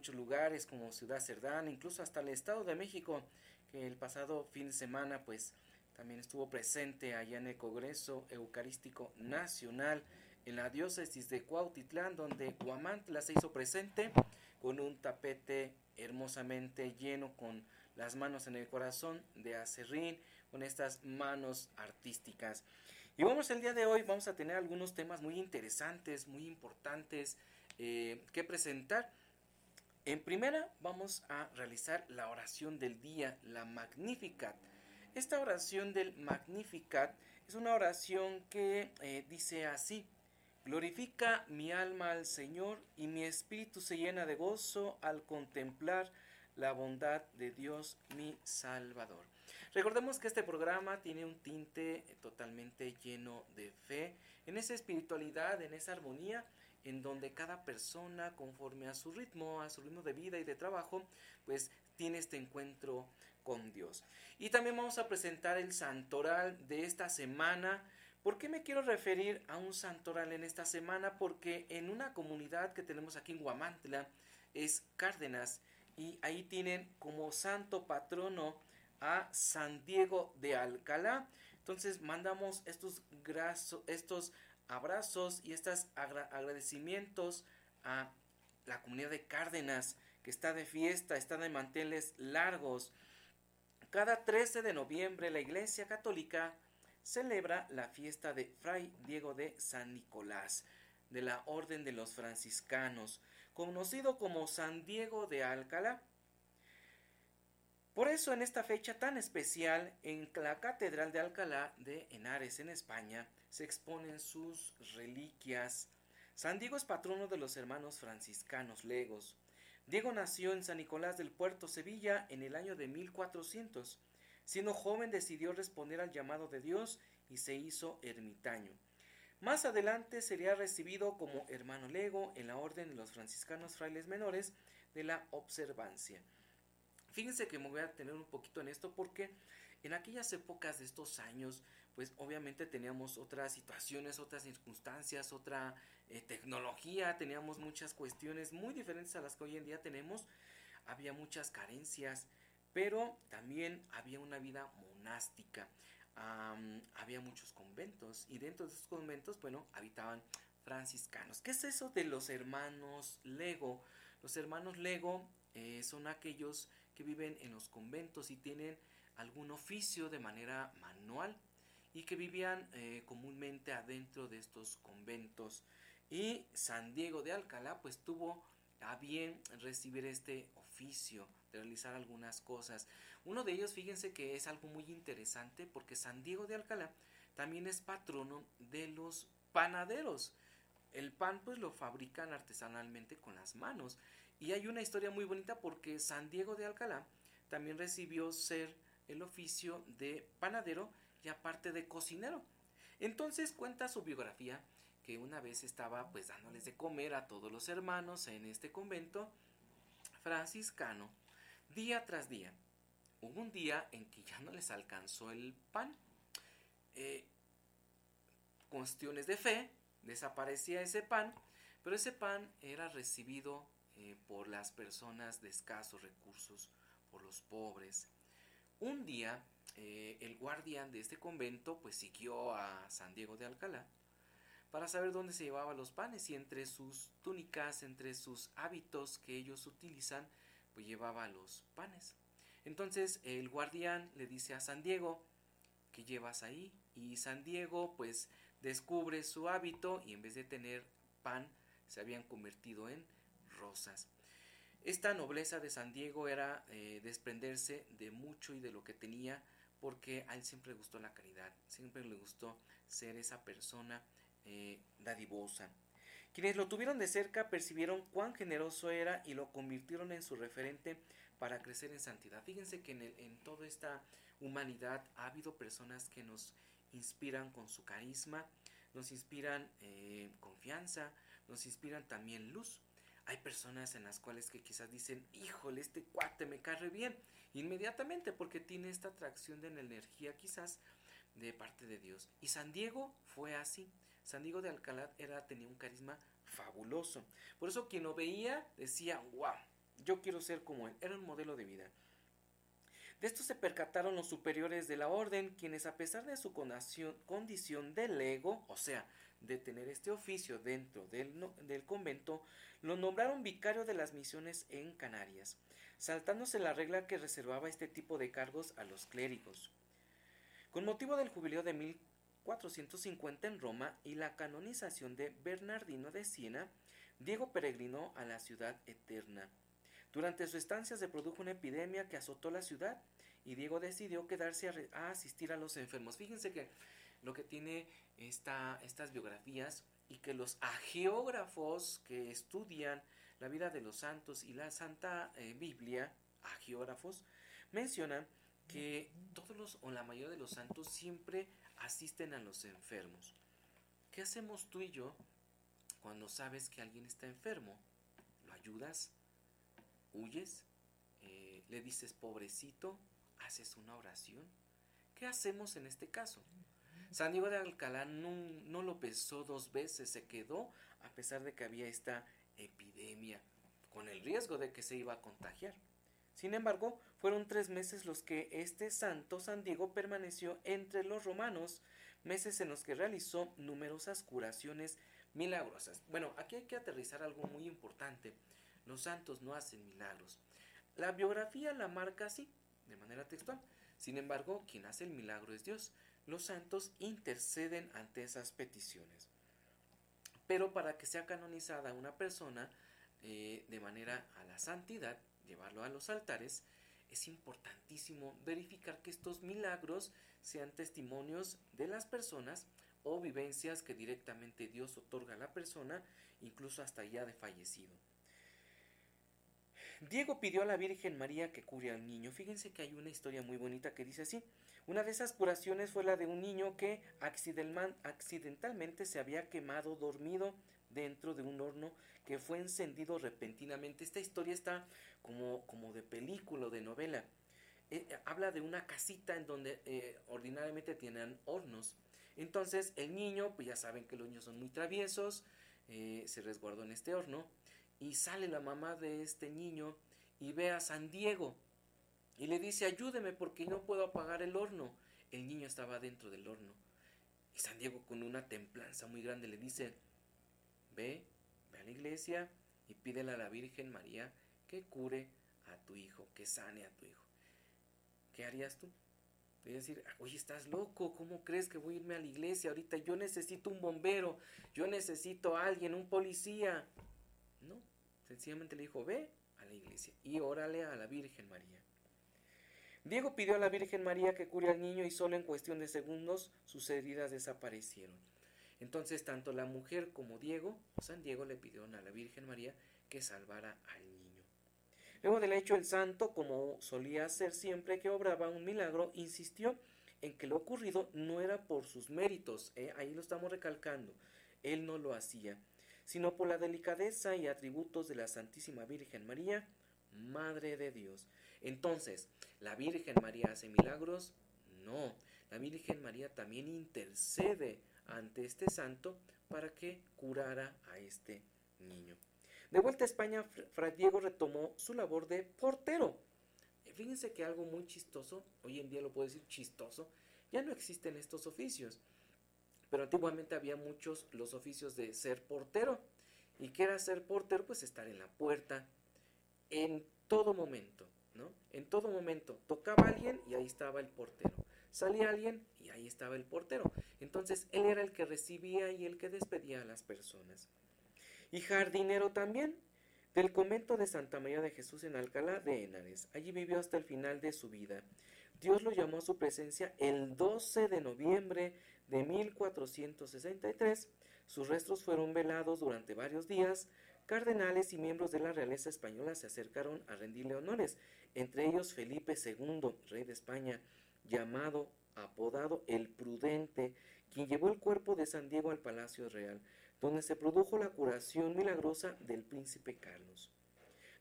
muchos lugares como Ciudad Cerdán, incluso hasta el Estado de México, que el pasado fin de semana pues también estuvo presente allá en el Congreso Eucarístico Nacional en la diócesis de Cuautitlán, donde Guamantla se hizo presente con un tapete hermosamente lleno con las manos en el corazón de Acerrín, con estas manos artísticas. Y vamos el día de hoy, vamos a tener algunos temas muy interesantes, muy importantes eh, que presentar. En primera vamos a realizar la oración del día, la Magnificat. Esta oración del Magnificat es una oración que eh, dice así, glorifica mi alma al Señor y mi espíritu se llena de gozo al contemplar la bondad de Dios mi Salvador. Recordemos que este programa tiene un tinte totalmente lleno de fe, en esa espiritualidad, en esa armonía, en donde cada persona, conforme a su ritmo, a su ritmo de vida y de trabajo, pues tiene este encuentro con Dios. Y también vamos a presentar el santoral de esta semana. ¿Por qué me quiero referir a un santoral en esta semana? Porque en una comunidad que tenemos aquí en Guamantla es Cárdenas y ahí tienen como santo patrono a San Diego de Alcalá. Entonces mandamos estos, estos abrazos y estos agradecimientos a la comunidad de Cárdenas que está de fiesta, está de manteles largos. Cada 13 de noviembre la Iglesia Católica celebra la fiesta de Fray Diego de San Nicolás, de la Orden de los Franciscanos, conocido como San Diego de Alcalá. Por eso en esta fecha tan especial, en la Catedral de Alcalá de Henares, en España, se exponen sus reliquias. San Diego es patrono de los hermanos franciscanos legos. Diego nació en San Nicolás del Puerto, Sevilla, en el año de 1400. Siendo joven decidió responder al llamado de Dios y se hizo ermitaño. Más adelante sería recibido como hermano lego en la orden de los franciscanos frailes menores de la observancia. Fíjense que me voy a tener un poquito en esto porque en aquellas épocas de estos años, pues obviamente teníamos otras situaciones, otras circunstancias, otra eh, tecnología, teníamos muchas cuestiones muy diferentes a las que hoy en día tenemos, había muchas carencias, pero también había una vida monástica, había muchos conventos y dentro de esos conventos, bueno, habitaban franciscanos. ¿Qué es eso de los hermanos Lego? Los hermanos Lego eh, son aquellos que viven en los conventos y tienen algún oficio de manera manual y que vivían eh, comúnmente adentro de estos conventos. Y San Diego de Alcalá pues tuvo a bien recibir este oficio de realizar algunas cosas. Uno de ellos, fíjense que es algo muy interesante porque San Diego de Alcalá también es patrono de los panaderos. El pan pues lo fabrican artesanalmente con las manos y hay una historia muy bonita porque San Diego de Alcalá también recibió ser el oficio de panadero y aparte de cocinero. Entonces cuenta su biografía que una vez estaba pues dándoles de comer a todos los hermanos en este convento franciscano día tras día. Hubo un día en que ya no les alcanzó el pan. Eh, cuestiones de fe, desaparecía ese pan, pero ese pan era recibido eh, por las personas de escasos recursos, por los pobres. Un día eh, el guardián de este convento pues siguió a San Diego de Alcalá para saber dónde se llevaban los panes y entre sus túnicas, entre sus hábitos que ellos utilizan, pues llevaba los panes. Entonces el guardián le dice a San Diego, ¿qué llevas ahí? Y San Diego pues descubre su hábito y en vez de tener pan se habían convertido en rosas. Esta nobleza de San Diego era eh, desprenderse de mucho y de lo que tenía porque a él siempre le gustó la caridad, siempre le gustó ser esa persona eh, dadivosa. Quienes lo tuvieron de cerca percibieron cuán generoso era y lo convirtieron en su referente para crecer en santidad. Fíjense que en, en toda esta humanidad ha habido personas que nos inspiran con su carisma, nos inspiran eh, confianza, nos inspiran también luz. Hay personas en las cuales que quizás dicen, híjole, este cuate me cae bien, inmediatamente porque tiene esta atracción de energía quizás de parte de Dios. Y San Diego fue así. San Diego de Alcalá era, tenía un carisma fabuloso. Por eso quien lo veía decía, wow, yo quiero ser como él. Era un modelo de vida. De esto se percataron los superiores de la orden, quienes a pesar de su condición de lego, o sea, de tener este oficio dentro del, convento, lo nombraron vicario de las misiones en Canarias, saltándose la regla que reservaba este tipo de cargos a los clérigos. Con motivo del jubileo de 1450 en Roma y la canonización de Bernardino de Siena, Diego peregrinó a la ciudad eterna. Durante su estancia se produjo una epidemia que azotó la ciudad y Diego decidió quedarse a, asistir a los enfermos. Fíjense que lo que tiene esta, estas biografías y que los agiógrafos que estudian la vida de los santos y la Santa eh, Biblia, agiógrafos, mencionan que todos los o la mayoría de los santos siempre asisten a los enfermos. ¿Qué hacemos tú y yo cuando sabes que alguien está enfermo? ¿Lo ayudas? ¿Huyes? Eh, ¿Le dices pobrecito? ¿Haces una oración? ¿Qué hacemos en este caso? San Diego de Alcalá no, lo pesó dos veces, se quedó a pesar de que había esta epidemia, con el riesgo de que se iba a contagiar. Sin embargo, fueron tres meses los que este santo San Diego permaneció entre los romanos, meses en los que realizó numerosas curaciones milagrosas. Bueno, aquí hay que aterrizar algo muy importante. Los santos no hacen milagros. La biografía la marca así, de manera textual. Sin embargo, quien hace el milagro es Dios. Los santos interceden ante esas peticiones. Pero para que sea canonizada una persona eh, de manera a la santidad, llevarlo a los altares, es importantísimo verificar que estos milagros sean testimonios de las personas o vivencias que directamente Dios otorga a la persona, incluso hasta ya de fallecido. Diego pidió a la Virgen María que cure al niño. Fíjense que hay una historia muy bonita que dice así. Una de esas curaciones fue la de un niño que accidentalmente se había quemado dormido dentro de un horno que fue encendido repentinamente. Esta historia está como, como de película de novela. Eh, eh, habla de una casita en donde eh, ordinariamente tienen hornos. Entonces el niño, pues ya saben que los niños son muy traviesos, se resguardó en este horno y sale la mamá de este niño y ve a San Diego y le dice ayúdeme porque no puedo apagar el horno. El niño estaba dentro del horno y San Diego con una templanza muy grande le dice ve, ve a la iglesia y pídele a la Virgen María que cure a tu hijo, que sane a tu hijo. ¿Qué harías tú? Voy a decir, oye, estás loco, ¿cómo crees que voy a irme a la iglesia ahorita? Yo necesito un bombero, yo necesito a alguien, un policía. No, sencillamente le dijo, ve a la iglesia y órale a la Virgen María. Diego pidió a la Virgen María que cure al niño y solo en cuestión de segundos sus heridas desaparecieron. Entonces tanto la mujer como Diego, San Diego, le pidieron a la Virgen María que salvara al niño. Luego del hecho, el santo, como solía hacer siempre que obraba un milagro, insistió en que lo ocurrido no era por sus méritos, ¿eh? ahí lo estamos recalcando, él no lo hacía, sino por la delicadeza y atributos de la Santísima Virgen María, Madre de Dios. Entonces, ¿la Virgen María hace milagros? No, la Virgen María también intercede ante este santo para que curara a este niño. De vuelta a España, Fray Diego retomó su labor de portero. Fíjense que algo muy chistoso, hoy en día lo puedo decir chistoso, ya no existen estos oficios. Pero antiguamente había muchos los oficios de ser portero. ¿Y qué era ser portero? Pues estar en la puerta en todo momento, ¿no? En todo momento. Tocaba alguien y ahí estaba el portero. Salía alguien y ahí estaba el portero. Entonces él era el que recibía y el que despedía a las personas y jardinero también del convento de Santa María de Jesús en Alcalá de Henares. Allí vivió hasta el final de su vida. Dios lo llamó a su presencia el 12 de noviembre de 1463. Sus restos fueron velados durante varios días. Cardenales y miembros de la realeza española se acercaron a rendirle honores, entre ellos Felipe II, rey de España, llamado, apodado el Prudente, quien llevó el cuerpo de San Diego al Palacio Real donde se produjo la curación milagrosa del príncipe Carlos.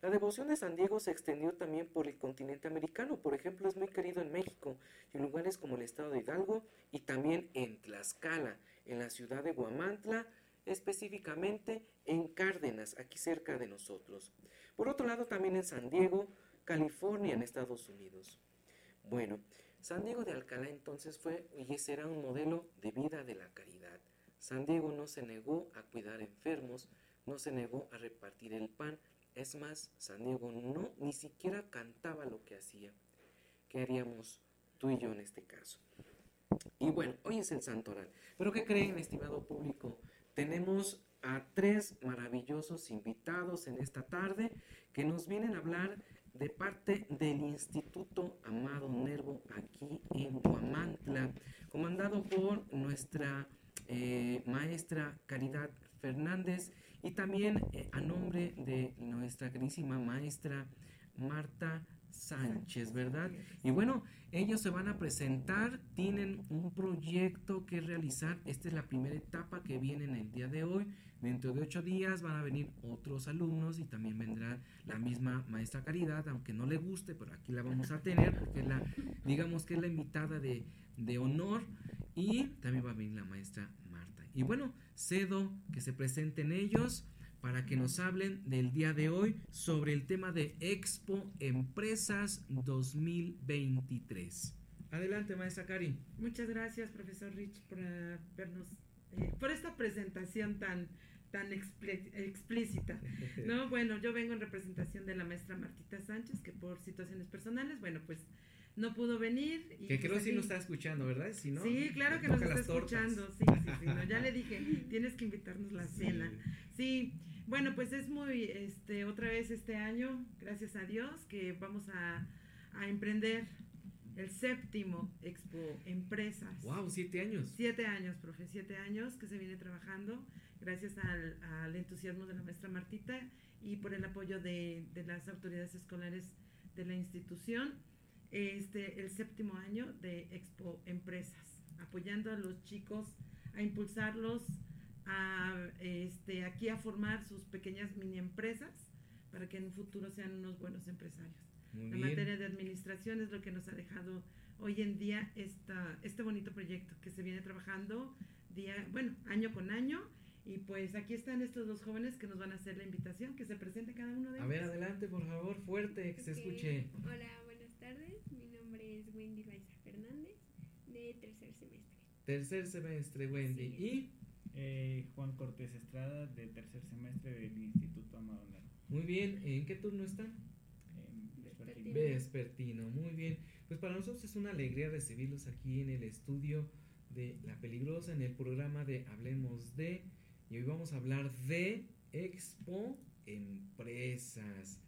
La devoción de San Diego se extendió también por el continente americano, por ejemplo, es muy querido en México y en lugares como el estado de Hidalgo y también en Tlaxcala, en la ciudad de Guamantla, específicamente en Cárdenas, aquí cerca de nosotros. Por otro lado, también en San Diego, California, en Estados Unidos. Bueno, San Diego de Alcalá entonces fue y será un modelo de vida de la caridad. San Diego no se negó a cuidar enfermos, no se negó a repartir el pan. Es más, San Diego no ni siquiera cantaba lo que hacía. ¿Qué haríamos tú y yo en este caso? Y bueno, hoy es el Santoral. Pero ¿qué creen, estimado público? Tenemos a tres maravillosos invitados en esta tarde que nos vienen a hablar de parte del Instituto Amado Nervo aquí en Huamantla, comandado por nuestra eh, maestra Caridad Fernández y también eh, a nombre de nuestra queridísima maestra Marta Sánchez, ¿verdad? Y bueno, ellos se van a presentar, tienen un proyecto que realizar. Esta es la primera etapa que viene en el día de hoy. Dentro de ocho días van a venir otros alumnos y también vendrá la misma maestra Caridad, aunque no le guste, pero aquí la vamos a tener porque la, digamos que es la invitada de, de honor y también va a venir la maestra Marta. Y bueno, cedo que se presenten ellos para que nos hablen del día de hoy sobre el tema de Expo Empresas 2023. Adelante, maestra Cari. Muchas gracias, profesor Rich, por eh, vernos, eh, por esta presentación tan tan explícita. No, bueno, yo vengo en representación de la maestra Martita Sánchez, que por situaciones personales, bueno, pues no pudo venir. Y que creo que sí nos está escuchando, ¿verdad? Si no, sí, claro que nos está escuchando, sí, sí, sí, ya le dije, tienes que invitarnos la cena. Sí, bueno, pues es muy, este, otra vez este año, gracias a Dios, que vamos a, a emprender el séptimo Expo Empresas. ¡Wow! Siete años. Siete años, profe, siete años que se viene trabajando gracias al, al entusiasmo de la maestra Martita y por el apoyo de, de las autoridades escolares de la institución este, el séptimo año de Expo Empresas, apoyando a los chicos, a impulsarlos a, este, aquí a formar sus pequeñas mini empresas para que en un futuro sean unos buenos empresarios. la materia de administración es lo que nos ha dejado hoy en día esta, este bonito proyecto que se viene trabajando día, bueno, año con año. Y pues aquí están estos dos jóvenes que nos van a hacer la invitación, que se presente cada uno de ellos. A ver, adelante, por favor, fuerte, que se escuche. Hola, mi nombre es Wendy Raiza Fernández, de tercer semestre. Tercer semestre, Wendy. ¿Y? Eh, Juan Cortés Estrada, de tercer semestre del Instituto Amado Muy bien, ¿en qué turno están? vespertino. Vespertino, muy bien. Pues para nosotros es una alegría recibirlos aquí en el estudio de La Peligrosa, en el programa de Hablemos de. Y hoy vamos a hablar de Expo Empresas.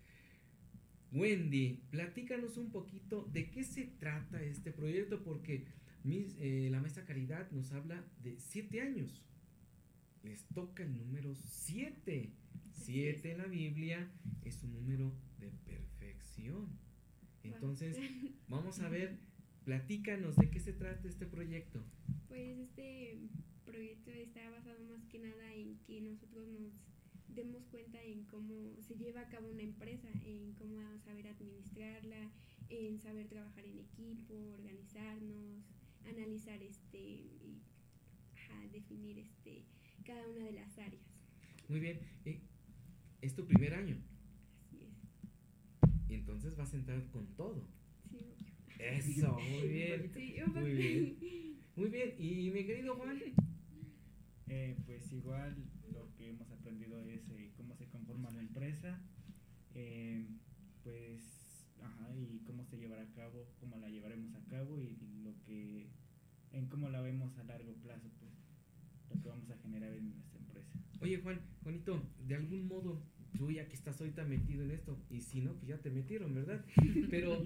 Wendy, platícanos un poquito de qué se trata este proyecto, porque eh, la maestra Caridad nos habla de siete años. Les toca el número siete. Siete en la Biblia es un número de perfección. Entonces, vamos a ver, platícanos de qué se trata este proyecto. Pues este proyecto está basado más que nada en que nosotros nos demos cuenta en cómo se lleva a cabo una empresa, en cómo saber administrarla, en saber trabajar en equipo, organizarnos, analizar este y definir este cada una de las áreas. Muy bien. ¿Es tu primer año? Así es. Y entonces vas a entrar con todo. Sí, Eso, muy bien. muy bien. Muy bien. ¿Y mi querido Juan? Eh, pues igual lo que hemos aprendido es eh, cómo se conforma la empresa, eh, pues, ajá, y cómo se llevará a cabo, cómo la llevaremos a cabo y, que, en cómo la vemos a largo plazo, pues, lo que vamos a generar en nuestra empresa. Oye, Juan, Juanito, de algún modo, tú ya que estás ahorita metido en esto, y si no, pues ya te metieron, ¿verdad? Pero,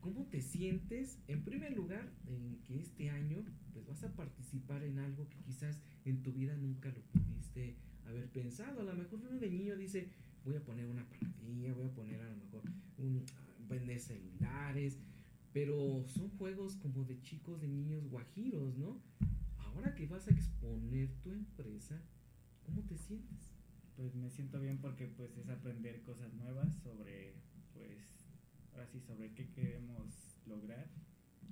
¿cómo te sientes, en primer lugar, en que este año, pues vas a participar en algo que quizás en tu vida nunca lo pudiste haber pensado. A lo mejor uno de niño dice, voy a poner una panadería, voy a poner a lo mejor un vender celulares, pero son juegos como de chicos, de niños guajiros, ¿no? Ahora que vas a exponer tu empresa, ¿cómo te sientes? Pues me siento bien porque pues es aprender cosas nuevas sobre, pues, ahora sí, sobre qué queremos lograr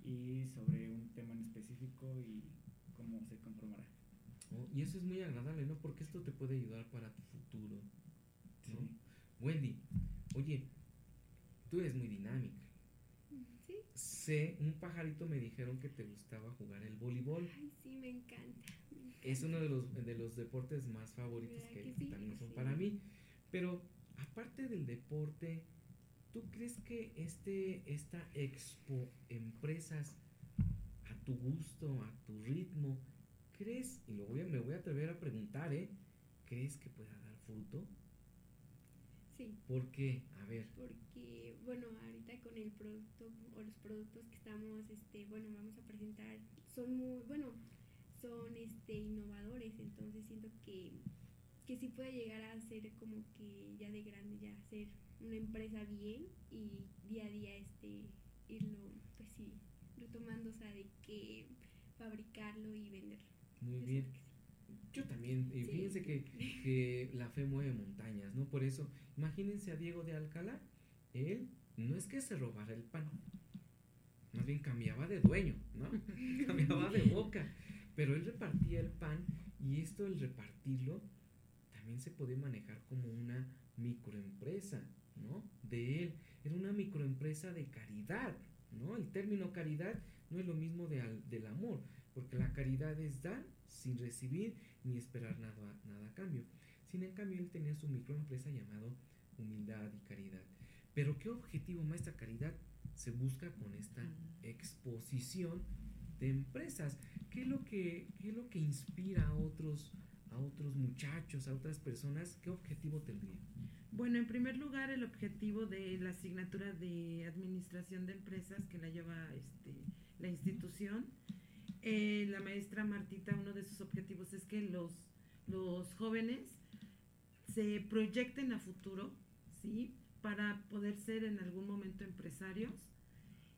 y sobre un tema en específico y cómo se conformará. Y eso es muy agradable, ¿no? Porque esto te puede ayudar para tu futuro. Wendy, Oye, tú eres muy dinámica. Sé, un pajarito me dijeron que te gustaba jugar el voleibol. Ay, sí, me encanta. Es uno de los, de los deportes más favoritos ¿Verdad que, que sí? también son Sí. para mí. Pero aparte del deporte, ¿tú crees que este, esta expo empresas a tu gusto, a tu ritmo, crees, y lo voy a, me voy a atrever a preguntar, ¿eh? ¿Crees que pueda dar fruto? Sí. ¿Por qué? A ver. porque bueno ahorita con el producto o los productos que estamos este bueno vamos a presentar son muy bueno son este innovadores entonces siento que que sí puede llegar a ser como que ya de grande ya ser una empresa bien y día a día este irlo pues sí retomando o sea de que fabricarlo y venderlo Muy Yo bien. Yo también, y Sí. fíjense que, que la fe mueve montañas, ¿no? Por eso, imagínense a Diego de Alcalá, él no es que se robara el pan, más bien cambiaba de dueño, ¿no? cambiaba de boca, pero él repartía el pan y esto, el repartirlo, también se puede manejar como una microempresa, ¿no? De él, era una microempresa de caridad, ¿no? El término caridad no es lo mismo de al- del amor, porque la caridad es dar sin recibir ni esperar nada, nada a cambio. Sin en cambio, él tenía su microempresa llamado Humildad y Caridad. Pero ¿qué objetivo, maestra Caridad, se busca con esta exposición de empresas? ¿Qué es lo que, qué es lo que inspira a otros, a otros muchachos, a otras personas? ¿Qué objetivo tendría? Bueno, en primer lugar, el objetivo de la asignatura de administración de empresas que la lleva este, la institución. Eh, la maestra Martita, uno de sus objetivos es que los, los jóvenes se proyecten a futuro, ¿sí? Para poder ser en algún momento empresarios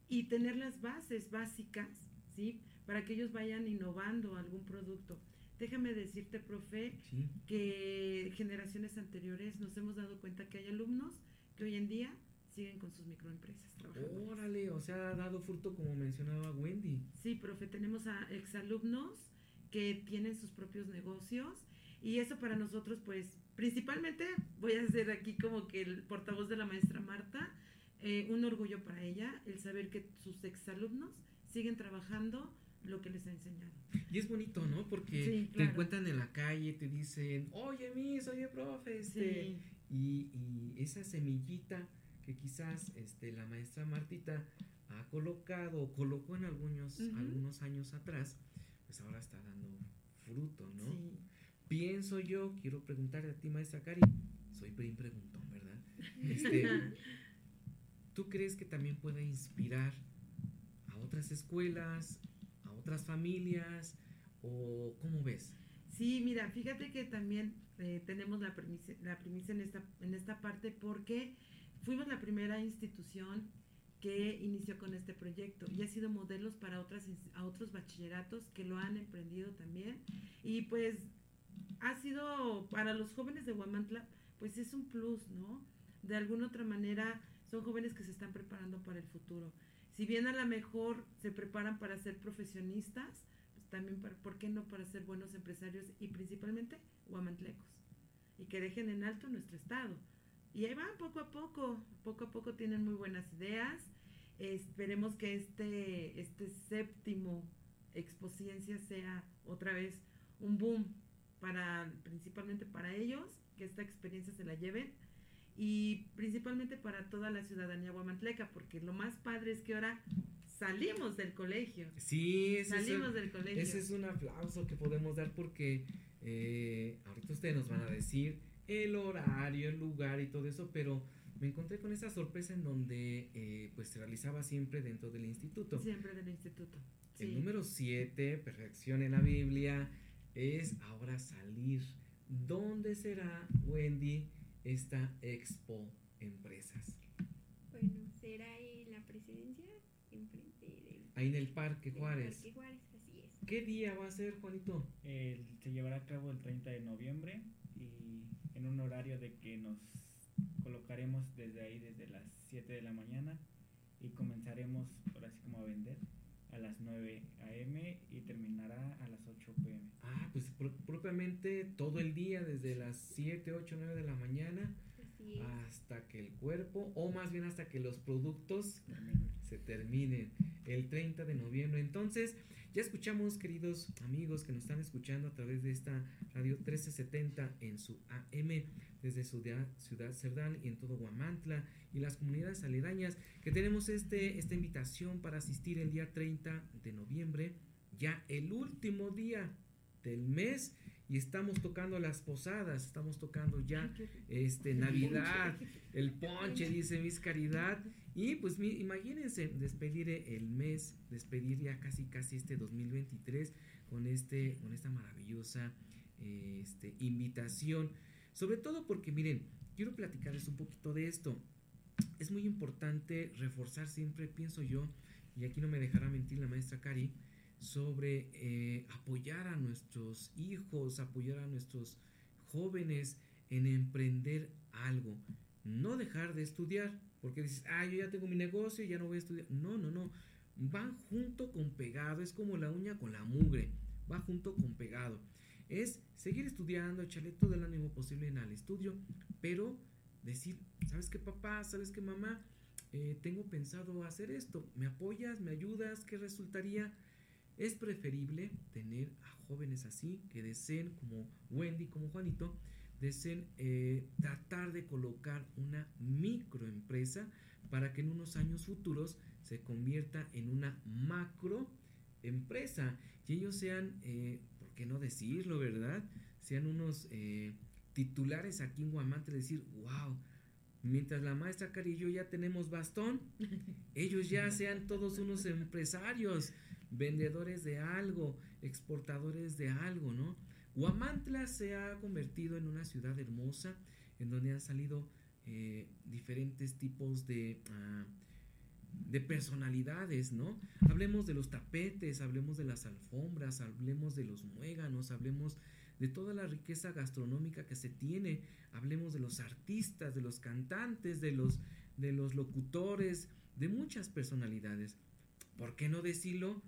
y tener las bases básicas, ¿sí? Para que ellos vayan innovando algún producto. Déjame decirte, profe, Sí, que generaciones anteriores nos hemos dado cuenta que hay alumnos que hoy en día siguen con sus microempresas trabajando. órale, o sea, ha dado fruto como mencionaba Wendy. Sí, profe, tenemos a exalumnos que tienen sus propios negocios y eso para nosotros, pues, principalmente voy a ser aquí como que el portavoz de la maestra Marta, eh, un orgullo para ella el saber que sus exalumnos siguen trabajando lo que les ha enseñado. Y es bonito, ¿no? Porque Sí, te claro. encuentran en la calle, te dicen, oye, Miss, oye, profe, este, Sí, y, y esa semillita que quizás este, la maestra Martita ha colocado o colocó en algunos, algunos años atrás, pues ahora está dando fruto, ¿no? sí. Pienso yo, quiero preguntar a ti, maestra Cari, soy bien preguntón, ¿verdad? Este, ¿Tú crees que también puede inspirar a otras escuelas, a otras familias, o cómo ves? Sí, mira, fíjate que también eh, tenemos la premisa, la primicia en esta, en esta parte porque fuimos la primera institución que inició con este proyecto y ha sido modelos para otras, a otros bachilleratos que lo han emprendido también. Y pues ha sido para los jóvenes de Huamantla, pues es un plus, ¿no? De alguna otra manera son jóvenes que se están preparando para el futuro. Si bien a lo mejor se preparan para ser profesionistas, pues también, para, ¿por qué no para ser buenos empresarios y principalmente huamantlecos? Y que dejen en alto nuestro estado. Y ahí van poco a poco, poco a poco tienen muy buenas ideas. Esperemos que este, este séptimo Expociencia sea otra vez un boom para principalmente para ellos, que esta experiencia se la lleven y principalmente para toda la ciudadanía guamantleca, porque lo más padre es que ahora salimos del colegio. Sí, es, Salimos un, del colegio. ese es un aplauso que podemos dar porque eh, ahorita ustedes nos van a decir el horario, el lugar y todo eso, pero me encontré con esa sorpresa en donde eh, pues se realizaba siempre dentro del instituto. Siempre del instituto. El Sí. número 7, perfección en la Biblia, es ahora salir. ¿Dónde será, Wendy, esta Expo Empresas? Bueno, será en la presidencia, enfrente del, Ahí en el Parque Juárez. Parque Juárez, así es. ¿Qué día va a ser, Juanito? El- se llevará a cabo el 30 de noviembre y en un horario de que nos colocaremos desde ahí, desde las 7 de la mañana y comenzaremos, por así como a vender, a las 9 a.m. y terminará a las 8 p.m. Ah, pues pro- propiamente todo el día, desde las 7, 8, 9 de la mañana hasta que el cuerpo, o más bien hasta que los productos se terminen el 30 de noviembre. Entonces, ya escuchamos, queridos amigos que nos están escuchando a través de esta radio 1370 en su AM, desde su ciudad, Cerdán y en todo Guamantla y las comunidades aledañas, que tenemos este, esta invitación para asistir el día 30 de noviembre, ya el último día del mes y estamos tocando las posadas, estamos tocando ya este Navidad, el ponche, dice Miss Caridad, y pues imagínense despedir el mes, despedir ya casi casi este 2023 con este con esta maravillosa este, invitación, sobre todo porque miren, quiero platicarles un poquito de esto. Es muy importante reforzar siempre, pienso yo, y aquí no me dejará mentir la maestra Cari, sobre eh, apoyar a nuestros hijos, apoyar a nuestros jóvenes en emprender algo. No dejar de estudiar, porque dices, ah, yo ya tengo mi negocio, ya no voy a estudiar. No, no, no. Van junto con pegado, es como la uña con la mugre, va junto con pegado. Es seguir estudiando, echarle todo el ánimo posible en el estudio, pero decir, ¿sabes qué papá? ¿Sabes qué mamá? Eh, tengo pensado hacer esto, ¿me apoyas? ¿Me ayudas? ¿Qué resultaría? Es preferible tener a jóvenes así que deseen, como Wendy, como Juanito, deseen eh, tratar de colocar una microempresa para que en unos años futuros se convierta en una macroempresa y ellos sean, eh, ¿por qué no decirlo, verdad? Sean unos eh, titulares aquí en Guamante, decir, wow, mientras la maestra Cari y yo ya tenemos bastón, ellos ya sean todos unos empresarios vendedores de algo, exportadores de algo, ¿no? Huamantla se ha convertido en una ciudad hermosa en donde han salido eh, diferentes tipos de, ah, de personalidades, ¿no? Hablemos de los tapetes, hablemos de las alfombras, hablemos de los muéganos, hablemos de toda la riqueza gastronómica que se tiene, hablemos de los artistas, de los cantantes, de los, de los locutores, de muchas personalidades. ¿Por qué no decirlo?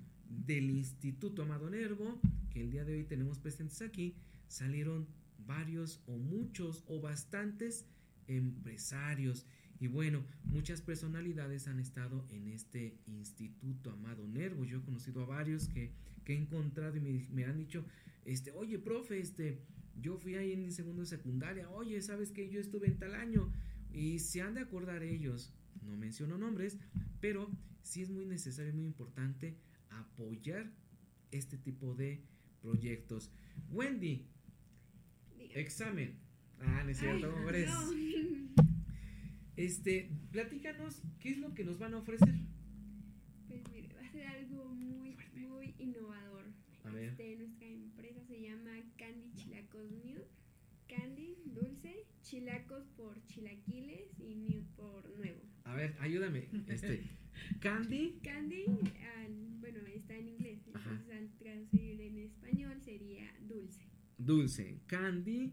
del Instituto Amado Nervo, que el día de hoy tenemos presentes aquí, salieron varios o muchos o bastantes empresarios. Y bueno, muchas personalidades han estado en este Instituto Amado Nervo. Yo he conocido a varios que, he encontrado y me, han dicho, este, oye, profe, este, yo fui ahí en mi segundo secundaria, oye, ¿sabes que yo estuve en tal año? Y se han de acordar ellos, no menciono nombres, pero sí es muy necesario, muy importante apoyar este tipo de proyectos. Wendy, examen. Ah, necesito Este, platícanos, ¿qué es lo que nos van a ofrecer? Pues mire, va a ser algo muy, muy innovador. Este, nuestra empresa se llama Candy Chilacos New. Candy, dulce, chilacos por chilaquiles y new por nuevo. A ver, ayúdame. Este, Candy. Candy, bueno, está en inglés, entonces al traducir en español sería dulce. Dulce. Candy.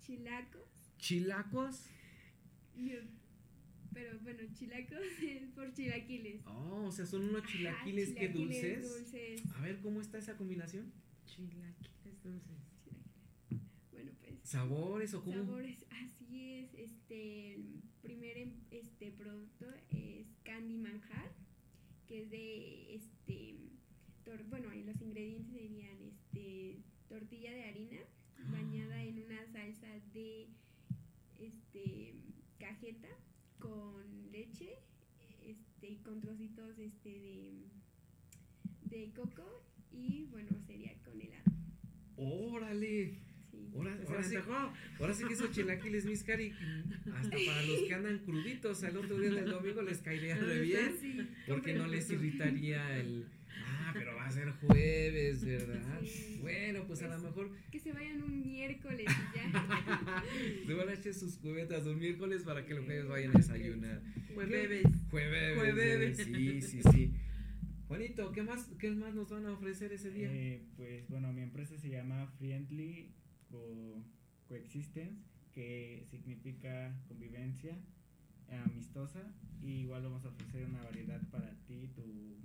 Chilacos. Chilacos. Pero bueno, chilacos es por chilaquiles. Oh, o sea, son unos chilaquiles, que dulces. dulces. A ver, ¿cómo está esa combinación? Chilaquiles dulces. Bueno, pues. ¿Sabores o cómo? Sabores, así es. Este, el primer em, este producto es candy manjar, que es de este bueno, los ingredientes serían este tortilla de harina ah. bañada en una salsa de este cajeta con leche este y con trocitos este de de coco y bueno, sería con helado. ¡Órale! Ahora, sí, que esos chilaquiles, mis cari, hasta para los que andan cruditos al otro día del domingo les caería re bien, porque no les irritaría el... Ah, pero va a ser jueves, ¿verdad? Bueno, pues, a lo pues, mejor... Que se vayan un miércoles y ya. se van a echar sus cubetas un miércoles para que los jueves vayan a desayunar. Jueves. Jueves. Jueves. Sí, sí, sí. Juanito, ¿qué más, ¿qué más nos van a ofrecer ese día? Eh, pues bueno, mi empresa se llama Friendly coexistence, que significa convivencia amistosa. Y igual vamos a ofrecer una variedad para ti, tu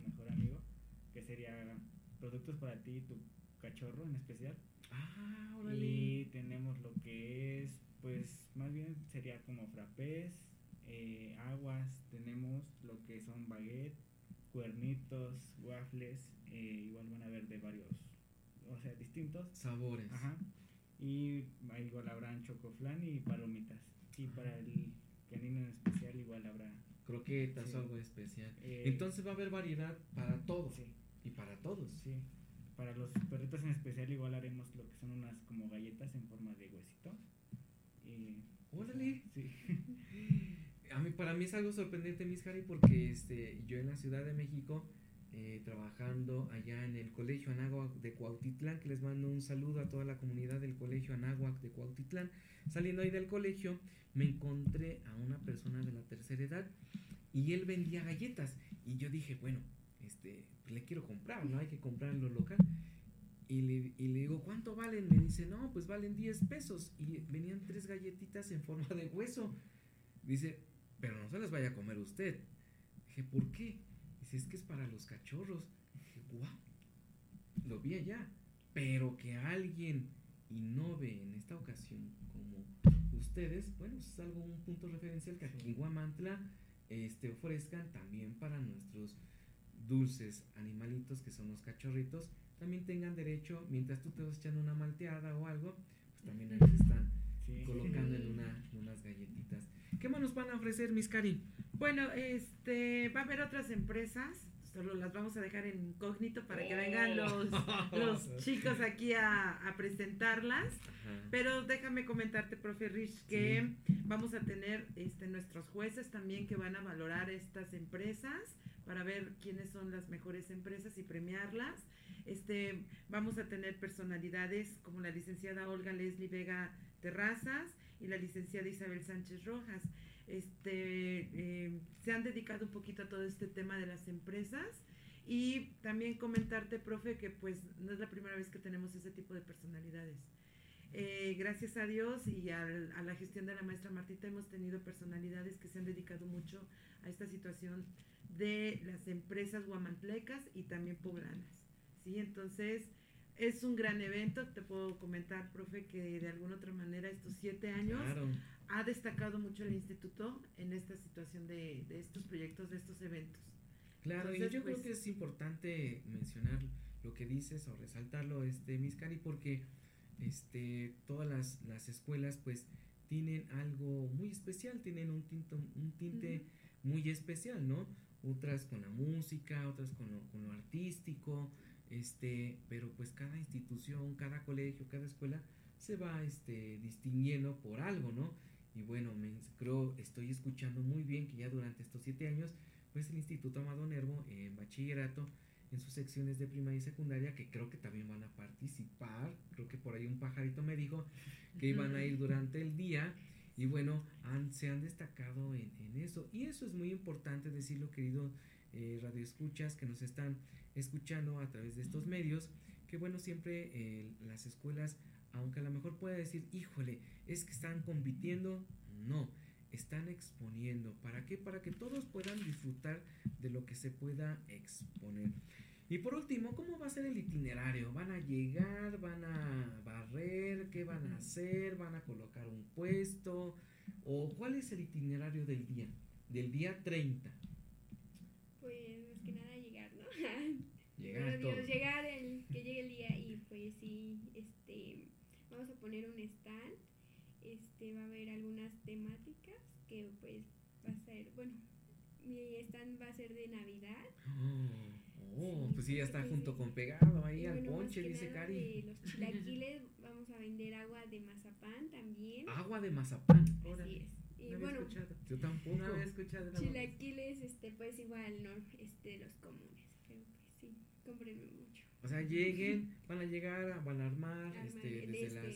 que sería productos para ti, tu cachorro en especial. Ah, Y tenemos lo que es pues más bien sería como frappés, eh, aguas, tenemos lo que son baguette, cuernitos, waffles, eh, igual van a haber de varios, o sea, distintos sabores. Ajá. Y igual habrán chocoflan y palomitas. Y para el canino en especial igual habrá croquetas Sí. o algo especial. Eh, Entonces va a haber variedad para todos sí, y para todos. sí. Para los perritos en especial igual haremos lo que son unas como galletas en forma de huesito. Y, Órale. Sí. A mí, para mí es algo sorprendente, Miss Harry, porque este, yo en la Ciudad de México, eh, trabajando allá en el Colegio Anáhuac de Cuautitlán, que les mando un saludo a toda la comunidad del Colegio Anáhuac de Cuautitlán, saliendo ahí del colegio, me encontré a una persona de la tercera edad y él vendía galletas. Y yo dije, bueno, este, le quiero comprar, ¿no? Hay que comprarlo local. Y le, y le digo, ¿cuánto valen? Me dice, no, pues valen 10 pesos. Y venían tres galletitas en forma de hueso. Dice, pero no se las vaya a comer usted. Dije, ¿por qué? Dice, es que es para los cachorros. Dije, guau, lo vi allá. Pero que alguien innove en esta ocasión como ustedes, bueno, es algo, un punto referencial que aquí en Guamantla este, ofrezcan también para nuestros dulces animalitos que son los cachorritos, también tengan derecho, mientras tú te vas echando una malteada o algo, pues también ellos están Sí. colocando en, una, en unas galletitas. ¿Qué más nos van a ofrecer, Miss Cari? Bueno, este, va a haber otras empresas, solo las vamos a dejar en incógnito para que vengan los, los chicos aquí a, a presentarlas. Ajá. Pero déjame comentarte, profe Rich, que vamos a tener este, nuestros jueces también que van a valorar estas empresas para ver quiénes son las mejores empresas y premiarlas. Este, vamos a tener personalidades como la licenciada Olga Leslie Vega Terrazas y la licenciada Isabel Sánchez Rojas. Este, eh, se han dedicado un poquito a todo este tema de las empresas y también comentarte, profe, que pues no es la primera vez que tenemos ese tipo de personalidades. Eh, gracias a Dios y al- a la gestión de la maestra Martita hemos tenido personalidades que se han dedicado mucho a esta situación de las empresas guamantlecas y también poblanas. ¿sí? Entonces, es un gran evento. Te puedo comentar, profe, que de alguna otra manera estos siete años Claro. ha destacado mucho el instituto en esta situación de, de estos proyectos, de estos eventos. Claro, y Entonces, yo pues- creo que es importante mencionar lo que dices o resaltarlo, este, Miss Cari, porque este, todas las, las escuelas pues tienen algo muy especial, tienen un, tinto, un tinte muy especial, ¿no? Otras con la música, otras con lo, con lo artístico, este, pero pues cada institución, cada colegio, cada escuela se va este, distinguiendo por algo, ¿no? Y bueno, me, creo, estoy escuchando muy bien que ya durante estos siete años pues el Instituto Amado Nervo en bachillerato en sus secciones de primaria y secundaria que creo que también van a participar creo que por ahí un pajarito me dijo que iban a ir durante el día y bueno han, se han destacado en, en eso y eso es muy importante decirlo querido eh, radioescuchas que nos están escuchando a través de estos medios que bueno siempre eh, las escuelas aunque a lo mejor pueda decir híjole es que están compitiendo no están exponiendo. ¿Para qué? Para que todos puedan disfrutar de lo que se pueda exponer. Y por último, ¿cómo va a ser el itinerario? ¿Van a llegar? ¿Van a barrer? ¿Qué van a hacer? ¿Van a colocar un puesto? ¿O cuál es el itinerario del día? Del día 30. Pues más que nada llegar, ¿no? Llegar Dios, todos. llegar el, que llegue el día y pues sí, este, vamos a poner un stand, este, va a haber algunas temáticas que pues va a ser, bueno, mi stand va a ser de Navidad. Oh, pues sí, ya está Sí, junto sí. con pegado ahí al bueno, ponche, dice nada Cari. Los chilaquiles vamos a vender agua de mazapán también. Agua de mazapán. Así es. Y No había bueno, escuchado. Yo tampoco. No había escuchado. la voz. chilaquiles, este, pues igual, ¿no? Este, los comunes. Pero pues sí, cómprenme mucho. O sea, lleguen, van a llegar, van a armar, Armar este, el desde las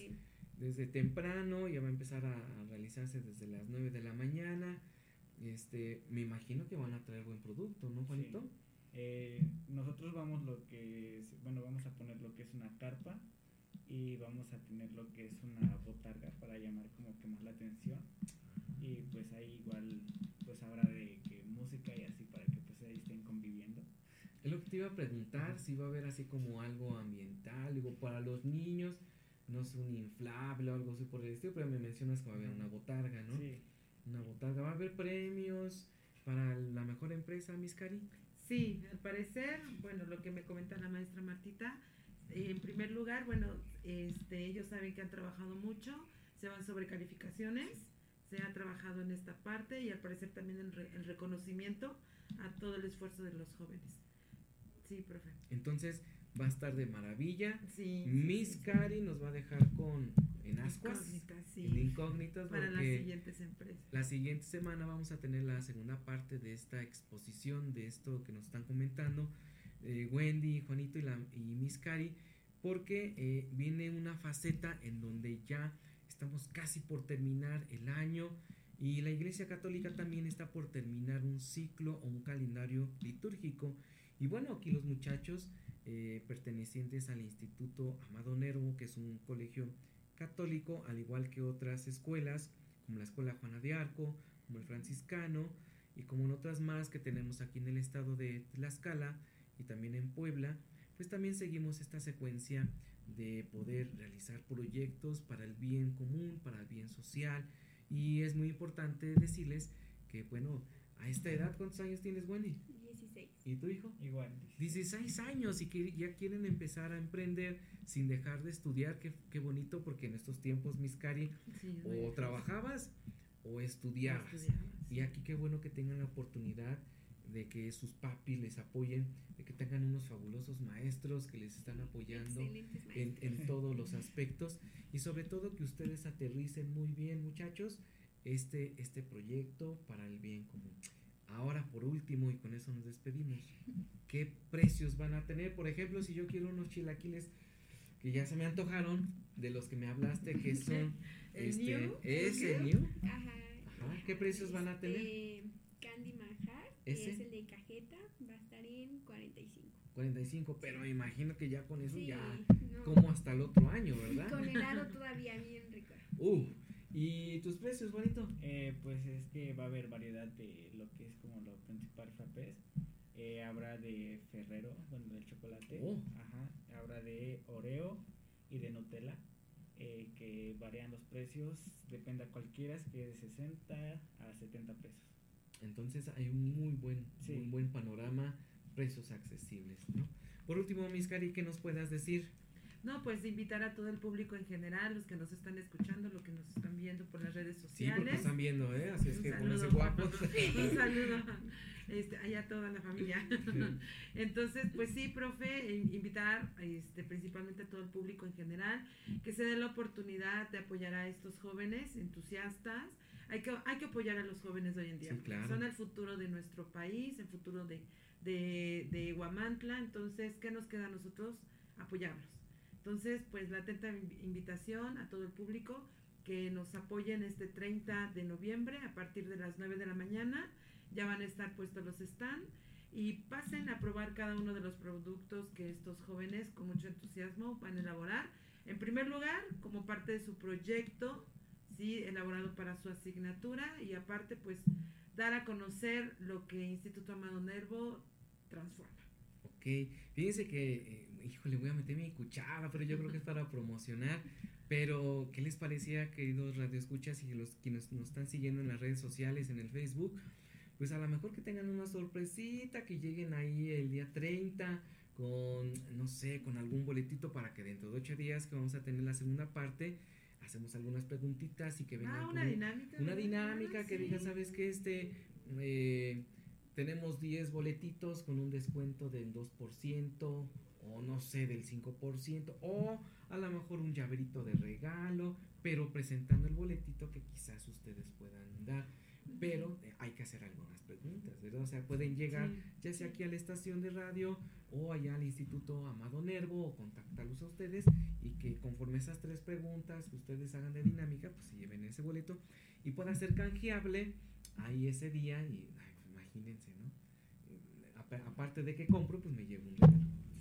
desde temprano, ya va a empezar a, a realizarse desde las 9 de la mañana. Este, me imagino que van a traer buen producto, ¿no, Juanito? Eh, nosotros vamos lo que es, bueno, vamos a poner lo que es una carpa y vamos a tener lo que es una botarga para llamar como que más la atención y pues ahí igual pues habrá de que música y así para que pues ahí estén conviviendo. Es lo que te iba a preguntar, si va a haber así como algo ambiental, digo, para los niños, no sé, un inflable o algo así por el estilo, pero me mencionas que va a haber una botarga, ¿no? Sí. Una botarga. ¿Va a haber premios para la mejor empresa, Miss Cari? Sí, al parecer, bueno, lo que me comenta la maestra Martita, en primer lugar, bueno, este, ellos saben que han trabajado mucho, se van sobre calificaciones, se ha trabajado en esta parte y al parecer también el, re- el reconocimiento a todo el esfuerzo de los jóvenes. Sí, profe. Entonces va a estar de maravilla. Sí. Miss sí, sí. Cari nos va a dejar con en ascuas, Incógnitas, sí. en incógnitas, Para las siguientes empresas. la siguiente semana vamos a tener la segunda parte de esta exposición, de esto que nos están comentando eh, Wendy, Juanito y, la, y Miss Cari, porque eh, viene una faceta en donde ya estamos casi por terminar el año y la Iglesia Católica también está por terminar un ciclo o un calendario litúrgico. Y bueno, aquí los muchachos eh, pertenecientes al Instituto Amado Nervo, que es un colegio católico, al igual que otras escuelas, como la Escuela Juana de Arco, como el Franciscano, y como en otras más que tenemos aquí en el estado de Tlaxcala y también en Puebla, pues también seguimos esta secuencia de poder realizar proyectos para el bien común, para el bien social, y es muy importante decirles que, bueno, a esta edad, ¿cuántos años tienes, Wendy? 16. ¿Y tu hijo? Igual. 16 años y que ya quieren empezar a emprender sin dejar de estudiar, qué, qué bonito, porque en estos tiempos, Miss Cari, Sí, o trabajabas o estudiabas. Estudiabas, Y aquí qué bueno que tengan la oportunidad de que sus papis les apoyen, de que tengan unos fabulosos maestros que les están apoyando en, en todos los aspectos y sobre todo que ustedes aterricen muy bien muchachos este, este proyecto para el bien común. Ahora por último y con eso nos despedimos, ¿qué precios van a tener? Por ejemplo, si yo quiero unos chilaquiles que ya se me antojaron, de los que me hablaste que son ¿El este, New? ese ¿El new, Ajá. Ajá, ¿qué precios van a tener? Este, Candy Manjar, ¿Ese? que es el de cajeta, va a estar en 45. 45, pero me imagino que ya con eso Sí, ya no. como hasta el otro año, ¿verdad? Con helado todavía bien rico. Uh, ¿y tus precios, bonito? Eh, pues es que va a haber variedad de lo que es como lo principal frappés. Eh, habrá de Ferrero, bueno, del chocolate. Oh. Ajá. Habrá de Oreo y de Nutella. eh, que varían los precios, depende a cualquiera, que de 60 a 70 pesos. Entonces hay un muy buen, Sí. un buen panorama, precios accesibles, ¿no? Por último, Miss Cari, ¿qué nos puedas decir? No, pues invitar a todo el público en general, los que nos están escuchando, los que nos están viendo por las redes Sí, porque sociales. están viendo, ¿eh? Así es Un que pónganse guapos. Un saludo este, allá a toda la familia. Entonces, pues sí, profe, in- invitar este, principalmente a todo el público en general que se dé la oportunidad de apoyar a estos jóvenes entusiastas. Hay que, hay que apoyar a los jóvenes de hoy en día. Sí, claro. Son el futuro de nuestro país, el futuro de, de, de Huamantla. Entonces, ¿qué nos queda a nosotros? Apoyarlos. Entonces, pues la atenta invi- invitación a todo el público que nos apoyen este 30 de noviembre a partir de las 9 de la mañana. Ya van a estar puestos los stand y pasen a probar cada uno de los productos que estos jóvenes con mucho entusiasmo van a elaborar. En primer lugar, como parte de su proyecto, sí, elaborado para su asignatura y aparte, pues dar a conocer lo que Instituto Amado Nervo transforma. Ok, fíjense que, eh, híjole, voy a meter mi cuchara, pero yo creo que es para promocionar. Pero, ¿qué les parecía, queridos radioescuchas y los quienes nos están siguiendo en las redes sociales, en el Facebook? Pues a lo mejor que tengan una sorpresita, que lleguen ahí el día 30 con, no sé, con algún boletito para que dentro de ocho días que vamos a tener la segunda parte, hacemos algunas preguntitas y que vengan Ah, una un- dinámica. una dinámica que Sí. diga, ¿sabes qué? Este, eh, tenemos 10 boletitos con un descuento del 2% o no sé, del 5% o a lo mejor un llaverito de regalo, pero presentando el boletito que quizás ustedes puedan dar. Pero eh, hay que hacer algunas preguntas, ¿verdad? O sea, pueden llegar Sí. ya sea aquí a la estación de radio o allá al Instituto Amado Nervo o contactarlos a ustedes y que conforme esas tres preguntas que ustedes hagan de dinámica, pues se lleven ese boleto y pueda ser canjeable ahí ese día y ay, imagínense, ¿no? Eh, apa- aparte de que compro, pues me llevo un regalo.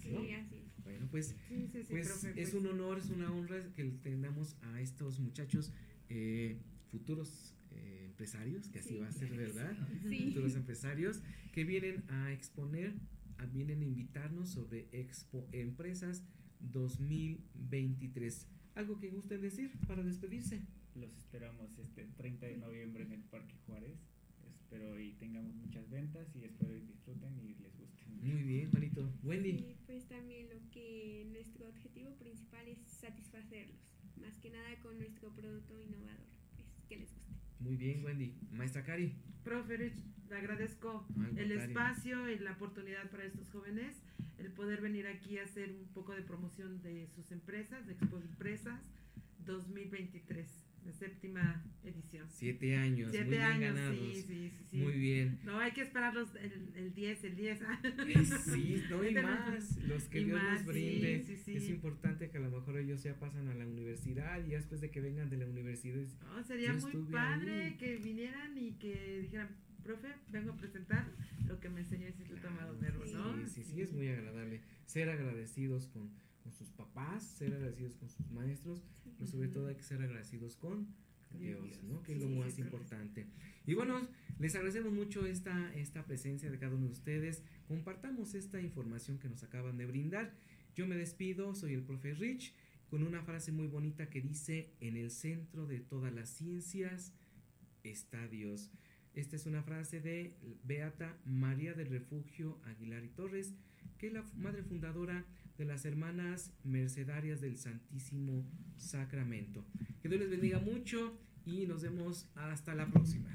Sí, ¿no? así. Bueno, pues Sí, sí, sí, pues profe, es pues, un honor, es una honra que tengamos a estos muchachos eh, futuros eh, empresarios, que así Sí, va a ser, ¿verdad? Sí. Futuros empresarios que vienen a exponer, a- vienen a invitarnos sobre Expo Empresas 2023. ¿Algo que gusten decir para despedirse? Los esperamos este 30 de noviembre en el Parque Juárez. Espero y tengamos muchas ventas y espero y disfruten y. Muy bien, Juanito. Wendy. Sí, pues también lo que nuestro objetivo principal es satisfacerlos, más que nada con nuestro producto innovador, pues que les guste. Muy bien, Wendy. Maestra Cari. Profe Rich, le agradezco al el espacio y la oportunidad para estos jóvenes, el poder venir aquí a hacer un poco de promoción de sus empresas, de Expo Empresas 2023, la séptima edición. Siete años. Siete muy bien años, ganados. sí, sí, sí, sí. Muy bien. No, hay que esperarlos el, el 10, el 10. Eh, Sí, no y más, los que y Dios más, nos brinde. sí, sí. Es importante que a lo mejor ellos ya pasan a la universidad y después de que vengan de la universidad sería muy padre ahí. que vinieran y que dijeran, profe, vengo a presentar lo que me enseñó el Instituto Claro, Amado Nervo, sí, ¿no? Sí, sí, sí, es muy agradable. Ser agradecidos con, con sus papás, ser agradecidos con sus maestros, pero sobre todo hay que ser agradecidos con Dios, Dios, ¿no? Que es lo sí, más sí, importante. Y bueno, les agradecemos mucho esta, esta presencia de cada uno de ustedes. Compartamos esta información que nos acaban de brindar. Yo me despido, soy el profe Rich, con una frase muy bonita que dice, en el centro de todas las ciencias está Dios. Esta es una frase de Beata María del Refugio Aguilar y Torres, que es la madre fundadora de las hermanas mercedarias del Santísimo Sacramento. Que Dios les bendiga mucho y nos vemos hasta la próxima.